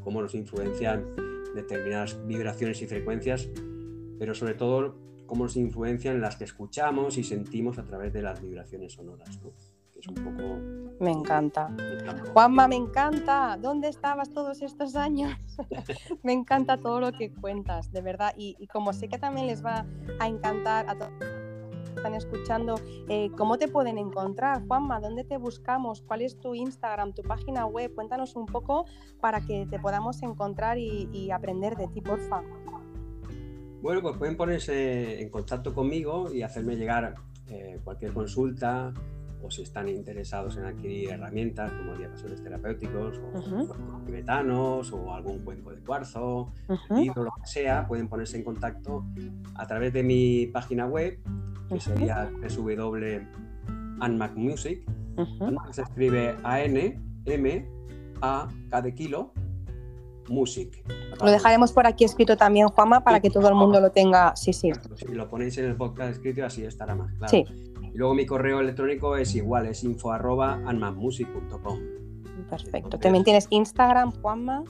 cómo nos influencian determinadas vibraciones y frecuencias, pero sobre todo cómo nos influencian las que escuchamos y sentimos a través de las vibraciones sonoras. ¿no? un poco... Me encanta. Juanma, me encanta. ¿Dónde estabas todos estos años? me encanta todo lo que cuentas, de verdad. Y, como sé que también les va a encantar a todos están escuchando, eh, ¿cómo te pueden encontrar, Juanma? ¿Dónde te buscamos? ¿Cuál es tu Instagram, tu página web? Cuéntanos un poco para que te podamos encontrar y, aprender de ti, porfa. Bueno, pues pueden ponerse en contacto conmigo y hacerme llegar eh, cualquier consulta, o si están interesados en adquirir herramientas como diapasones terapéuticos o tibetanos o algún cuenco de cuarzo, libro, lo que sea, pueden ponerse en contacto a través de mi página web, que sería www.anmacmusic. se escribe A-N-M-A, K kilo, music. Lo dejaremos por aquí escrito también, Juanma, para que todo el mundo lo tenga. Sí, sí. Si lo ponéis en el podcast escrito, así estará más claro. Sí. Y luego mi correo electrónico es igual, es info arroba Perfecto. ¿También tienes Instagram, Juanma?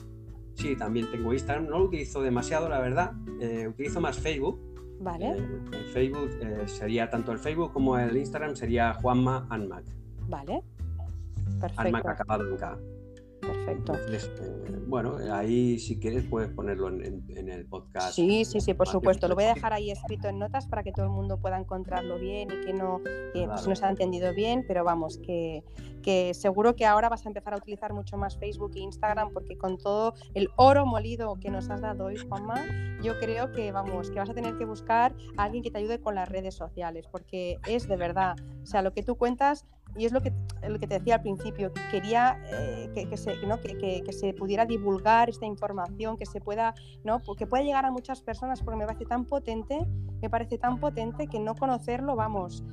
Sí, también tengo Instagram. No lo utilizo demasiado, la verdad. Eh, utilizo más Facebook. Vale. Eh, Facebook eh, sería tanto el Facebook como el Instagram sería Juanma Anmac. Vale. Perfecto. Anmac acabado en K. Perfecto. Bueno, ahí si quieres puedes ponerlo en, el podcast. Sí, sí, sí, por supuesto. Lo voy a dejar ahí escrito en notas para que todo el mundo pueda encontrarlo bien y que no, que, pues, no se ha entendido bien, pero vamos, que, que seguro que ahora vas a empezar a utilizar mucho más Facebook e Instagram porque con todo el oro molido que nos has dado hoy, Juanma, yo creo que vamos, que vas a tener que buscar a alguien que te ayude con las redes sociales, porque es de verdad, o sea, lo que tú cuentas y es lo que, lo que te decía al principio, que quería eh, que, se, ¿no? que, se pudiera divulgar esta información, que se pueda, ¿no? que pueda llegar a muchas personas, porque me parece tan potente, me parece tan potente que no conocerlo, vamos,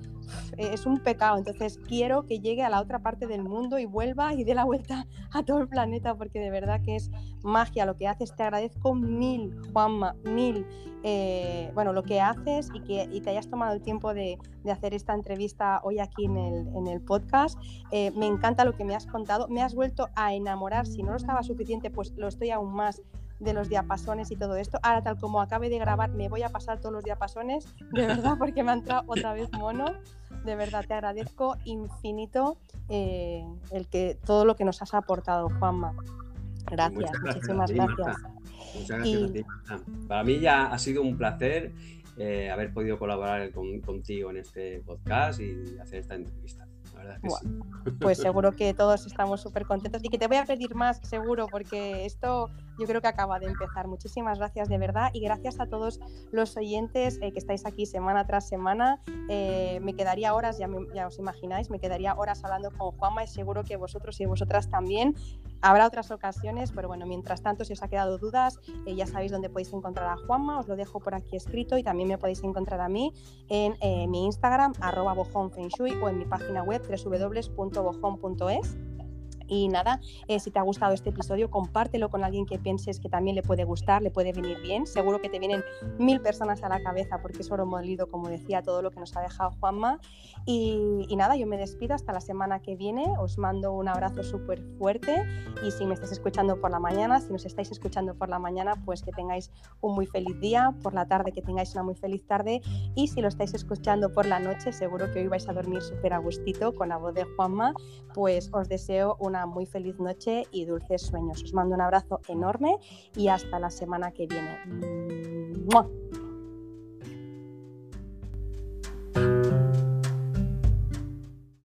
es un pecado. Entonces quiero que llegue a la otra parte del mundo y vuelva y dé la vuelta a todo el planeta, porque de verdad que es magia lo que haces. Te agradezco mil, Juanma, mil. Eh, bueno, lo que haces y que y te hayas tomado el tiempo de, de hacer esta entrevista hoy aquí en el, en el podcast. Eh, me encanta lo que me has contado. Me has vuelto a enamorar. Si no lo estaba suficiente, pues lo estoy aún más de los diapasones y todo esto. Ahora, tal como acabe de grabar, me voy a pasar todos los diapasones, de verdad, porque me ha entrado otra vez mono. De verdad, te agradezco infinito eh, el que todo lo que nos has aportado, Juanma. Gracias, muchísimas gracias. Muchas gracias Para mí ya ha sido un placer eh, haber podido colaborar contigo en este podcast y hacer esta entrevista. Pues seguro que todos estamos súper contentos y que te voy a pedir más, seguro, porque esto yo creo que acaba de empezar. Muchísimas gracias de verdad y gracias a todos los oyentes eh, que estáis aquí semana tras semana. Eh, me quedaría horas, ya, ya, os imagináis, me quedaría horas hablando con Juanma y seguro que vosotros y vosotras también. Habrá otras ocasiones, pero bueno, mientras tanto, si os ha quedado dudas, eh, ya sabéis dónde podéis encontrar a Juanma, os lo dejo por aquí escrito y también me podéis encontrar a mí en mi Instagram, arroba bojonfenshui o en mi página web www.bojon.es. Y nada, eh, si te ha gustado este episodio, compártelo con alguien que pienses que también le puede gustar, le puede venir bien. Seguro que te vienen mil personas a la cabeza porque es oro molido, como decía, todo lo que nos ha dejado Juanma. Y, nada, yo me despido hasta la semana que viene. Os mando un abrazo súper fuerte. Y si me estáis escuchando por la mañana, si nos estáis escuchando por la mañana, pues que tengáis un muy feliz día. Por la tarde, que tengáis una muy feliz tarde. Y si lo estáis escuchando por la noche, seguro que hoy vais a dormir súper a gustito con la voz de Juanma. Pues os deseo un muy feliz noche y dulces sueños. Os mando un abrazo enorme y hasta la semana que viene.